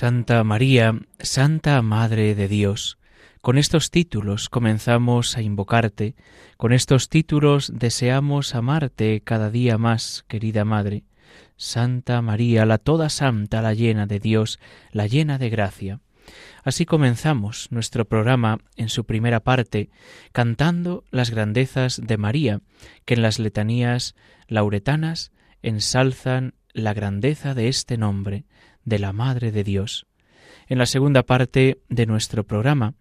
Santa María, Santa Madre de Dios, con estos títulos comenzamos a invocarte, con estos títulos deseamos amarte cada día más, querida Madre. Santa María, la toda santa, la llena de Dios, la llena de gracia. Así comenzamos nuestro programa en su primera parte, cantando las grandezas de María, que en las letanías lauretanas ensalzan la grandeza de este nombre, de la Madre de Dios. En la segunda parte de nuestro programa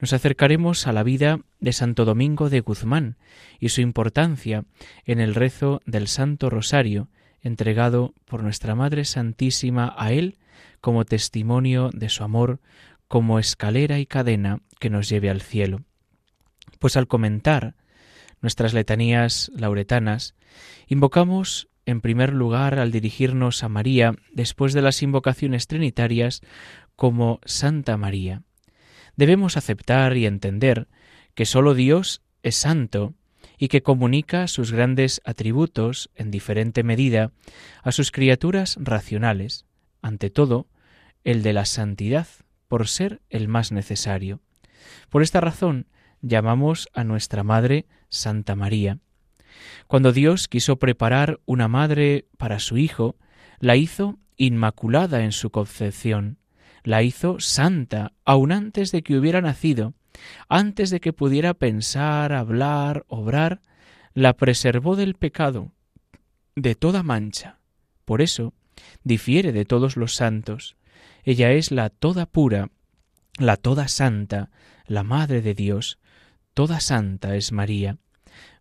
nos acercaremos a la vida de Santo Domingo de Guzmán y su importancia en el rezo del Santo Rosario, entregado por nuestra Madre Santísima a él como testimonio de su amor, como escalera y cadena que nos lleve al cielo. Pues al comentar nuestras letanías lauretanas, invocamos en primer lugar al dirigirnos a María después de las invocaciones trinitarias como Santa María. Debemos aceptar y entender que sólo Dios es santo y que comunica sus grandes atributos en diferente medida a sus criaturas racionales, ante todo el de la santidad, por ser el más necesario. Por esta razón llamamos a nuestra Madre Santa María. Cuando Dios quiso preparar una madre para su Hijo, la hizo inmaculada en su concepción, la hizo santa aun antes de que hubiera nacido, antes de que pudiera pensar, hablar, obrar, la preservó del pecado, de toda mancha. Por eso, difiere de todos los santos. Ella es la toda pura, la toda santa, la Madre de Dios. Toda santa es María.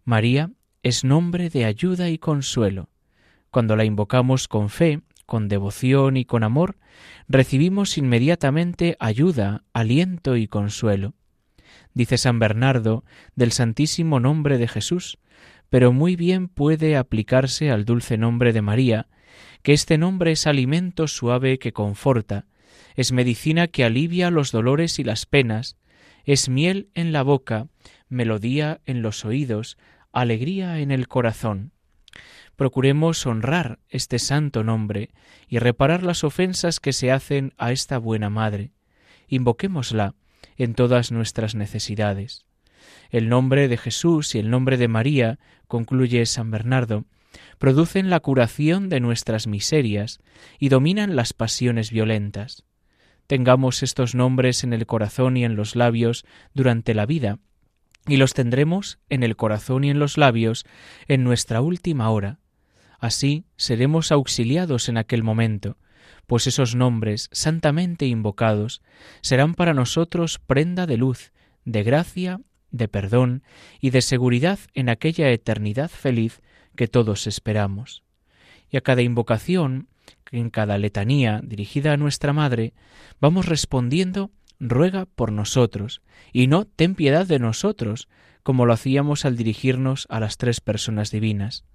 María es nombre de ayuda y consuelo. Cuando la invocamos con fe, con devoción y con amor, recibimos inmediatamente ayuda, aliento y consuelo. Dice San Bernardo del Santísimo Nombre de Jesús, pero muy bien puede aplicarse al dulce nombre de María, que este nombre es alimento suave que conforta, es medicina que alivia los dolores y las penas, es miel en la boca, melodía en los oídos, alegría en el corazón. Procuremos honrar este santo nombre y reparar las ofensas que se hacen a esta buena Madre. Invoquémosla en todas nuestras necesidades. El nombre de Jesús y el nombre de María, concluye San Bernardo, producen la curación de nuestras miserias y dominan las pasiones violentas. Tengamos estos nombres en el corazón y en los labios durante la vida, y los tendremos en el corazón y en los labios en nuestra última hora. Así seremos auxiliados en aquel momento, pues esos nombres santamente invocados serán para nosotros prenda de luz, de gracia, de perdón y de seguridad en aquella eternidad feliz que todos esperamos. Y a cada invocación, en cada letanía dirigida a nuestra Madre, vamos respondiendo ruega por nosotros, y no ten piedad de nosotros, como lo hacíamos al dirigirnos a las tres personas divinas,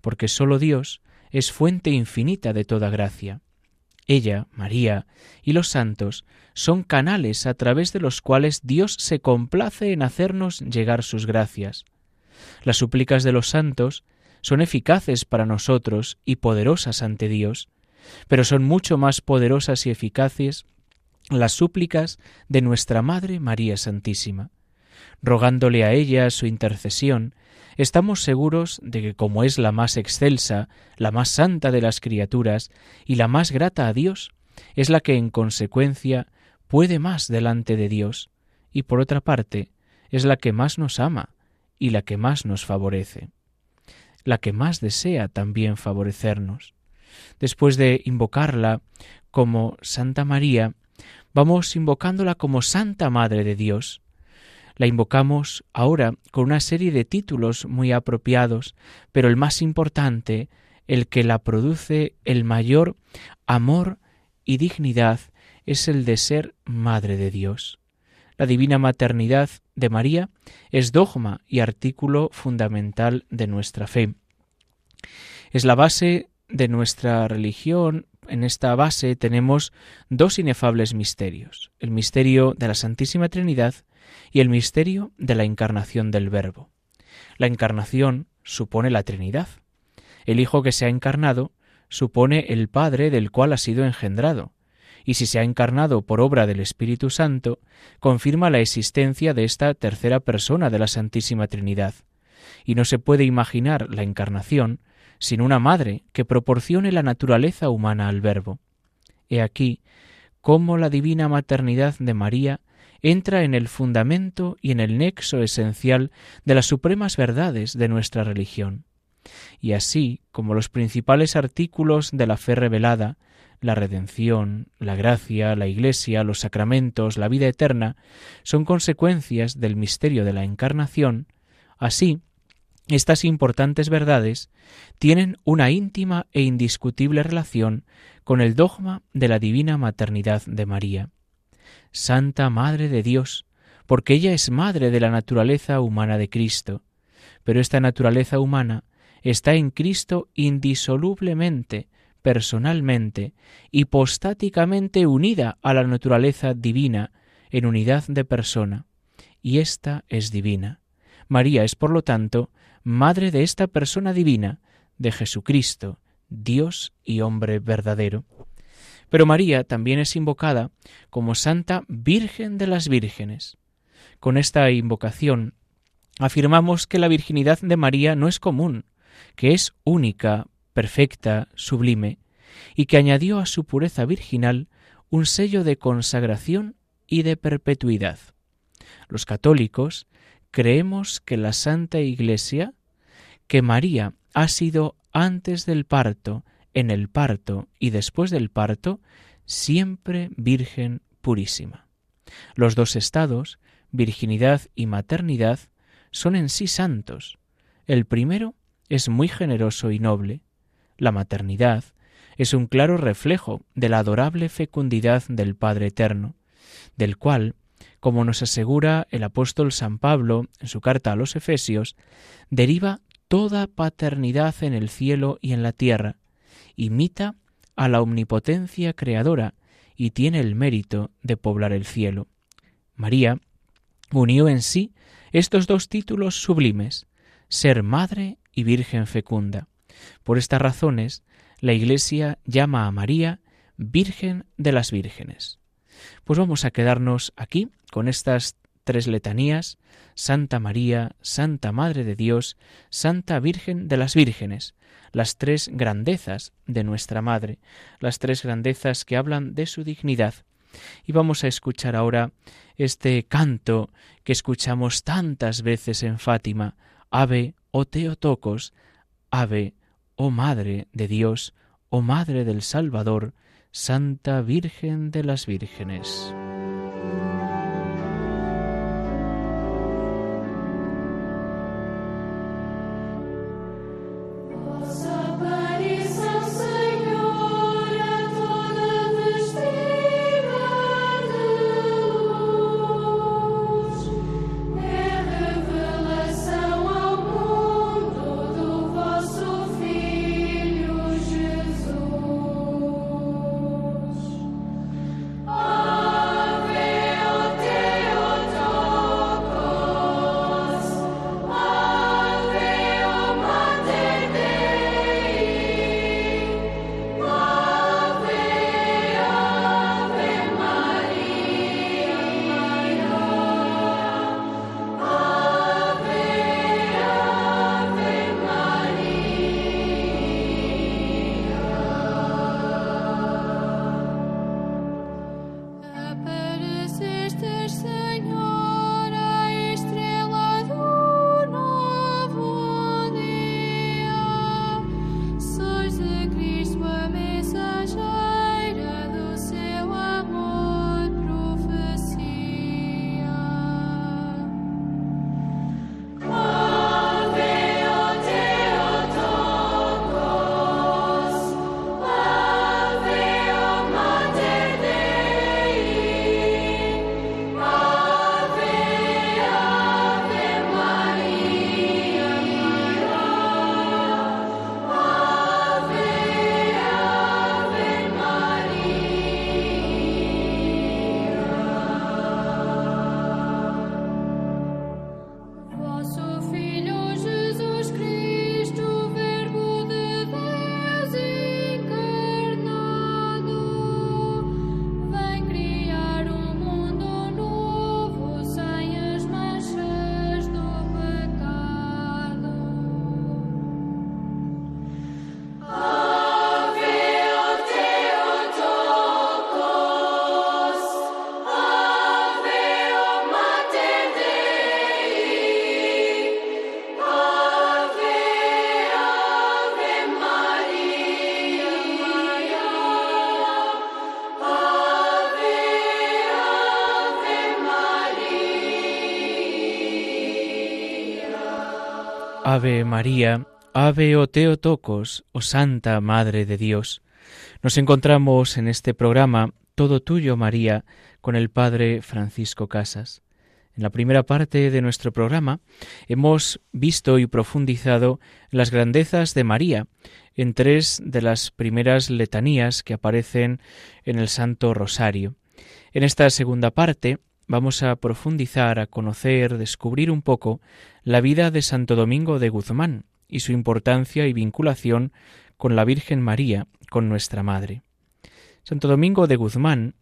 porque sólo Dios es fuente infinita de toda gracia. Ella, María y los santos son canales a través de los cuales Dios se complace en hacernos llegar sus gracias. Las súplicas de los santos son eficaces para nosotros y poderosas ante Dios, pero son mucho más poderosas y eficaces las súplicas de nuestra Madre María Santísima. Rogándole a ella su intercesión, estamos seguros de que como es la más excelsa, la más santa de las criaturas y la más grata a Dios, es la que en consecuencia puede más delante de Dios, y por otra parte, es la que más nos ama y la que más nos favorece, la que más desea también favorecernos. Después de invocarla como Santa María, vamos invocándola como Santa Madre de Dios. La invocamos ahora con una serie de títulos muy apropiados, pero el más importante, el que la produce el mayor amor y dignidad, es el de ser Madre de Dios. La divina maternidad de María es dogma y artículo fundamental de nuestra fe. Es la base de nuestra religión. En esta base tenemos dos inefables misterios, el misterio de la Santísima Trinidad y el misterio de la encarnación del Verbo. La encarnación supone la Trinidad. El Hijo que se ha encarnado supone el Padre del cual ha sido engendrado, y si se ha encarnado por obra del Espíritu Santo, confirma la existencia de esta tercera persona de la Santísima Trinidad. Y no se puede imaginar la encarnación sin una madre que proporcione la naturaleza humana al Verbo. He aquí cómo la divina maternidad de María entra en el fundamento y en el nexo esencial de las supremas verdades de nuestra religión. Y así como los principales artículos de la fe revelada, la redención, la gracia, la Iglesia, los sacramentos, la vida eterna, son consecuencias del misterio de la Encarnación, así, estas importantes verdades tienen una íntima e indiscutible relación con el dogma de la divina maternidad de María. Santa Madre de Dios, porque ella es madre de la naturaleza humana de Cristo, pero esta naturaleza humana está en Cristo indisolublemente, personalmente, hipostáticamente unida a la naturaleza divina en unidad de persona, y ésta es divina. María es, por lo tanto, madre de esta persona divina, de Jesucristo, Dios y hombre verdadero. Pero María también es invocada como Santa Virgen de las Vírgenes. Con esta invocación afirmamos que la virginidad de María no es común, que es única, perfecta, sublime, y que añadió a su pureza virginal un sello de consagración y de perpetuidad. Los católicos creemos que la Santa Iglesia, que María ha sido antes del parto, en el parto y después del parto, siempre Virgen purísima. Los dos estados, virginidad y maternidad, son en sí santos. El primero es muy generoso y noble. La maternidad es un claro reflejo de la adorable fecundidad del Padre Eterno, del cual, como nos asegura el apóstol San Pablo en su carta a los Efesios, deriva toda paternidad en el cielo y en la tierra, imita a la omnipotencia creadora y tiene el mérito de poblar el cielo. María unió en sí estos dos títulos sublimes, ser madre y virgen fecunda. Por estas razones, la Iglesia llama a María Virgen de las Vírgenes. Pues vamos a quedarnos aquí con estas tres letanías, Santa María, Santa Madre de Dios, Santa Virgen de las Vírgenes, las tres grandezas de nuestra Madre, las tres grandezas que hablan de su dignidad. Y vamos a escuchar ahora este canto que escuchamos tantas veces en Fátima, Ave, o Teotocos, Ave, oh Madre de Dios, oh Madre del Salvador, Santa Virgen de las Vírgenes. Ave María, Ave o Teotocos, o Santa Madre de Dios. Nos encontramos en este programa Todo Tuyo María con el Padre Francisco Casas. En la primera parte de nuestro programa hemos visto y profundizado las grandezas de María en tres de las primeras letanías que aparecen en el Santo Rosario. En esta segunda parte vamos a profundizar, a conocer, descubrir un poco la vida de Santo Domingo de Guzmán y su importancia y vinculación con la Virgen María, con nuestra Madre. Santo Domingo de Guzmán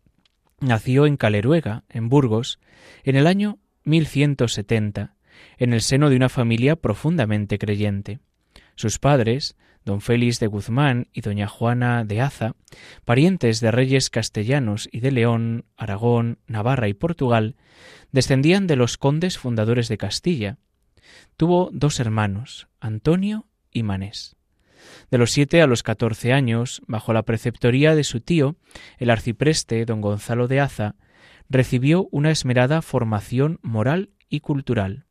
nació en Caleruega, en Burgos, en el año 1170, en el seno de una familia profundamente creyente. Sus padres, don Félix de Guzmán y doña Juana de Aza, parientes de reyes castellanos y de León, Aragón, Navarra y Portugal, descendían de los condes fundadores de Castilla. Tuvo dos hermanos, Antonio y Manés. De los siete a los catorce años, bajo la preceptoría de su tío, el arcipreste don Gonzalo de Aza, recibió una esmerada formación moral y cultural.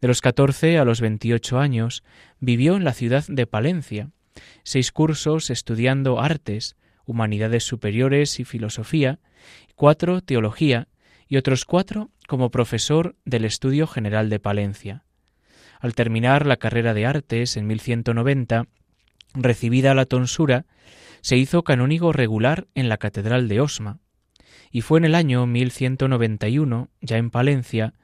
De los catorce a los veintiocho años vivió en la ciudad de Palencia, seis cursos estudiando artes, humanidades superiores y filosofía, cuatro teología y otros cuatro como profesor del Estudio General de Palencia. Al terminar la carrera de artes en 1190, recibida la tonsura, se hizo canónigo regular en la Catedral de Osma, y fue en el año 1191, ya en Palencia,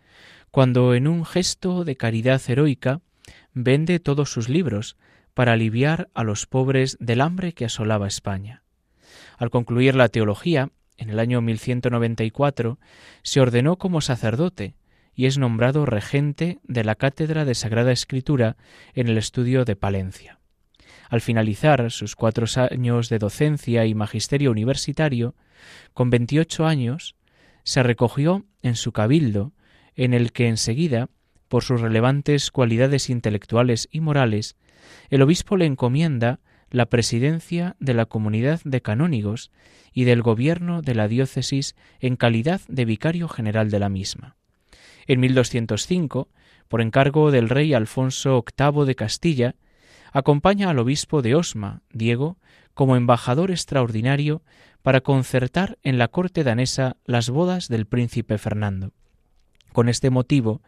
cuando en un gesto de caridad heroica vende todos sus libros para aliviar a los pobres del hambre que asolaba España. Al concluir la teología, en el año 1194, se ordenó como sacerdote y es nombrado regente de la Cátedra de Sagrada Escritura en el estudio de Palencia. Al finalizar sus cuatro años de docencia y magisterio universitario, con veintiocho años, se recogió en su cabildo en el que enseguida, por sus relevantes cualidades intelectuales y morales, el obispo le encomienda la presidencia de la comunidad de canónigos y del gobierno de la diócesis en calidad de vicario general de la misma. En 1205, por encargo del rey Alfonso VIII de Castilla, acompaña al obispo de Osma, Diego, como embajador extraordinario para concertar en la corte danesa las bodas del príncipe Fernando. Con este motivo,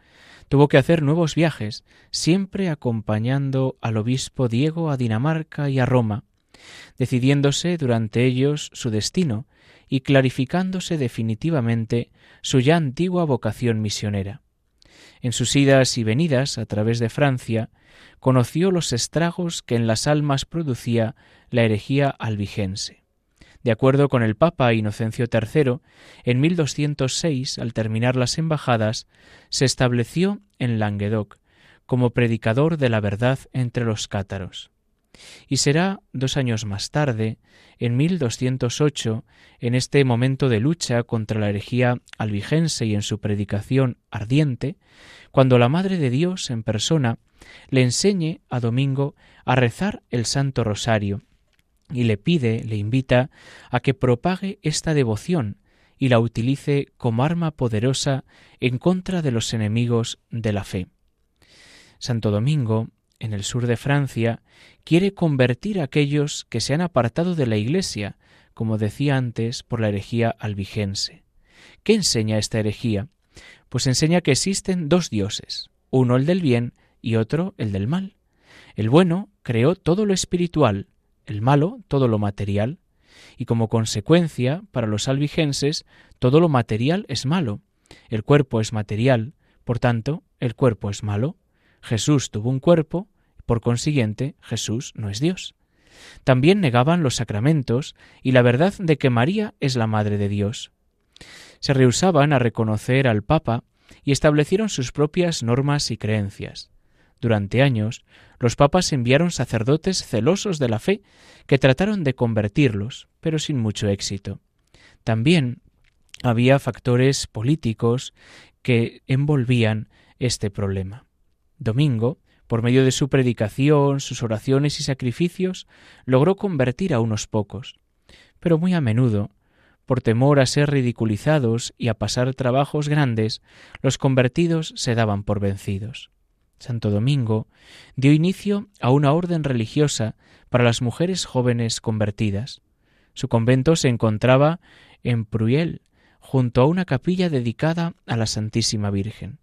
tuvo que hacer nuevos viajes, siempre acompañando al obispo Diego a Dinamarca y a Roma, decidiéndose durante ellos su destino y clarificándose definitivamente su ya antigua vocación misionera. En sus idas y venidas a través de Francia, conoció los estragos que en las almas producía la herejía albigense. De acuerdo con el Papa Inocencio III, en 1206, al terminar las embajadas, se estableció en Languedoc como predicador de la verdad entre los cátaros. Y será dos años más tarde, en 1208, en este momento de lucha contra la herejía albigense y en su predicación ardiente, cuando la Madre de Dios en persona le enseñe a Domingo a rezar el Santo Rosario y le pide, le invita a que propague esta devoción y la utilice como arma poderosa en contra de los enemigos de la fe. Santo Domingo, en el sur de Francia, quiere convertir a aquellos que se han apartado de la Iglesia, como decía antes, por la herejía albigense. ¿Qué enseña esta herejía? Pues enseña que existen dos dioses, uno el del bien y otro el del mal. El bueno creó todo lo espiritual, el malo todo lo material, y como consecuencia, para los albigenses, todo lo material es malo. El cuerpo es material, por tanto, el cuerpo es malo. Jesús tuvo un cuerpo, por consiguiente, Jesús no es Dios. También negaban los sacramentos y la verdad de que María es la Madre de Dios. Se rehusaban a reconocer al Papa y establecieron sus propias normas y creencias. Durante años, los papas enviaron sacerdotes celosos de la fe que trataron de convertirlos, pero sin mucho éxito. También había factores políticos que envolvían este problema. Domingo, por medio de su predicación, sus oraciones y sacrificios, logró convertir a unos pocos, pero muy a menudo, por temor a ser ridiculizados y a pasar trabajos grandes, los convertidos se daban por vencidos. Santo Domingo dio inicio a una orden religiosa para las mujeres jóvenes convertidas. Su convento se encontraba en Pruyel, junto a una capilla dedicada a la Santísima Virgen.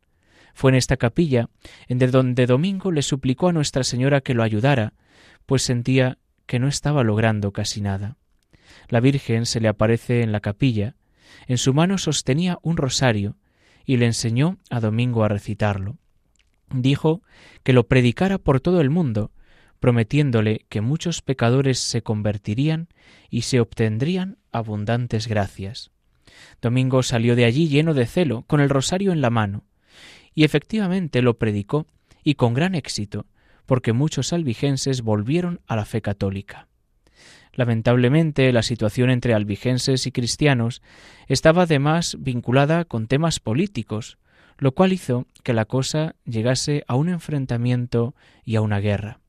Fue en esta capilla en donde Domingo le suplicó a Nuestra Señora que lo ayudara, pues sentía que no estaba logrando casi nada. La Virgen se le aparece en la capilla, en su mano sostenía un rosario y le enseñó a Domingo a recitarlo dijo que lo predicara por todo el mundo, prometiéndole que muchos pecadores se convertirían y se obtendrían abundantes gracias. Domingo salió de allí lleno de celo, con el rosario en la mano, y efectivamente lo predicó, y con gran éxito, porque muchos albigenses volvieron a la fe católica. Lamentablemente, la situación entre albigenses y cristianos estaba además vinculada con temas políticos, lo cual hizo que la cosa llegase a un enfrentamiento y a una guerra.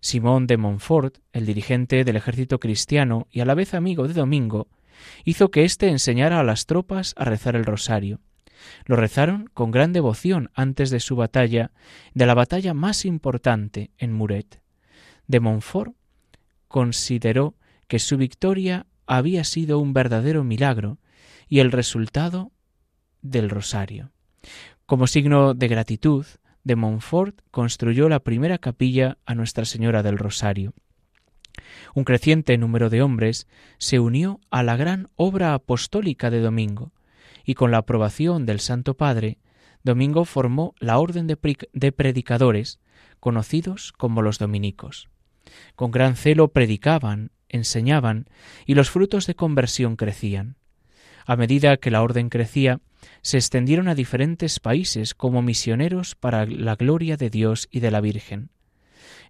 Simón de Montfort, el dirigente del ejército cristiano y a la vez amigo de Domingo, hizo que éste enseñara a las tropas a rezar el rosario. Lo rezaron con gran devoción antes de su batalla, de la batalla más importante en Muret. De Montfort consideró que su victoria había sido un verdadero milagro y el resultado del rosario. Como signo de gratitud, de Montfort construyó la primera capilla a Nuestra Señora del Rosario. Un creciente número de hombres se unió a la gran obra apostólica de Domingo, y con la aprobación del Santo Padre, Domingo formó la orden de, predicadores, conocidos como los dominicos. Con gran celo predicaban, enseñaban, y los frutos de conversión crecían. A medida que la orden crecía, se extendieron a diferentes países como misioneros para la gloria de Dios y de la Virgen.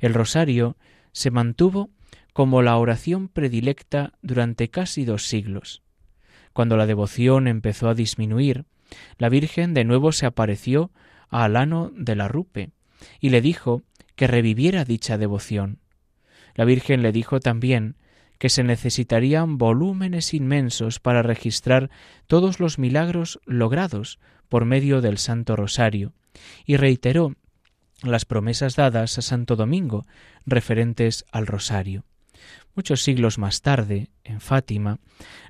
El rosario se mantuvo como la oración predilecta durante casi dos siglos. Cuando la devoción empezó a disminuir, la Virgen de nuevo se apareció a Alano de la Rupe y le dijo que reviviera dicha devoción. La Virgen le dijo también que se necesitarían volúmenes inmensos para registrar todos los milagros logrados por medio del Santo Rosario, y reiteró las promesas dadas a Santo Domingo referentes al Rosario. Muchos siglos más tarde, en Fátima,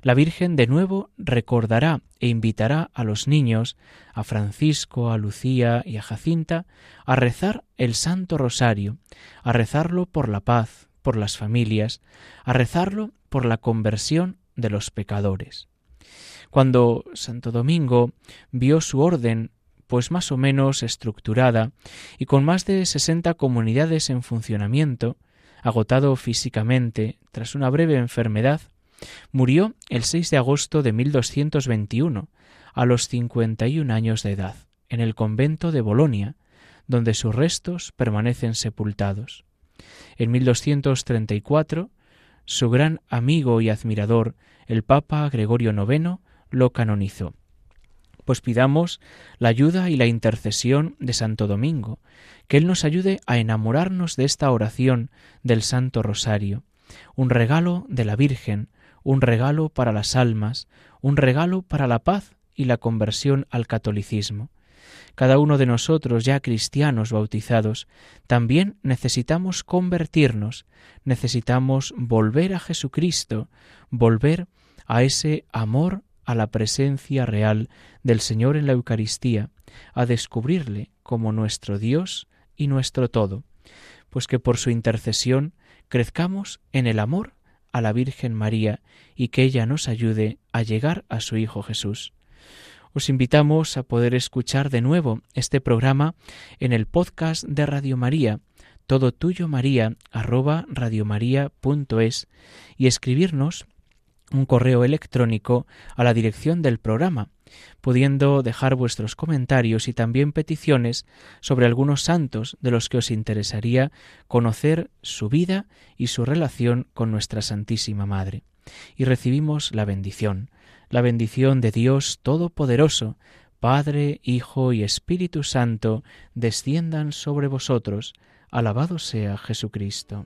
la Virgen de nuevo recordará e invitará a los niños, a Francisco, a Lucía y a Jacinta, a rezar el Santo Rosario, a rezarlo por la paz, por las familias, a rezarlo por la conversión de los pecadores. Cuando Santo Domingo vio su orden pues más o menos estructurada y con más de sesenta comunidades en funcionamiento, agotado físicamente tras una breve enfermedad, murió el 6 de agosto de 1221, a los 51 años de edad, en el convento de Bolonia, donde sus restos permanecen sepultados. En 1234, su gran amigo y admirador, el Papa Gregorio IX, lo canonizó. Pues pidamos la ayuda y la intercesión de Santo Domingo, que Él nos ayude a enamorarnos de esta oración del Santo Rosario, un regalo de la Virgen, un regalo para las almas, un regalo para la paz y la conversión al catolicismo. Cada uno de nosotros, ya cristianos bautizados, también necesitamos convertirnos, necesitamos volver a Jesucristo, volver a ese amor a la presencia real del Señor en la Eucaristía, a descubrirle como nuestro Dios y nuestro todo, pues que por su intercesión crezcamos en el amor a la Virgen María y que ella nos ayude a llegar a su Hijo Jesús os invitamos a poder escuchar de nuevo este programa en el podcast de Radio María, todo tuyo María, arroba radiomaria.es y escribirnos un correo electrónico a la dirección del programa, pudiendo dejar vuestros comentarios y también peticiones sobre algunos santos de los que os interesaría conocer su vida y su relación con nuestra Santísima Madre. Y recibimos la bendición la bendición de Dios Todopoderoso, Padre, Hijo y Espíritu Santo, desciendan sobre vosotros. Alabado sea Jesucristo.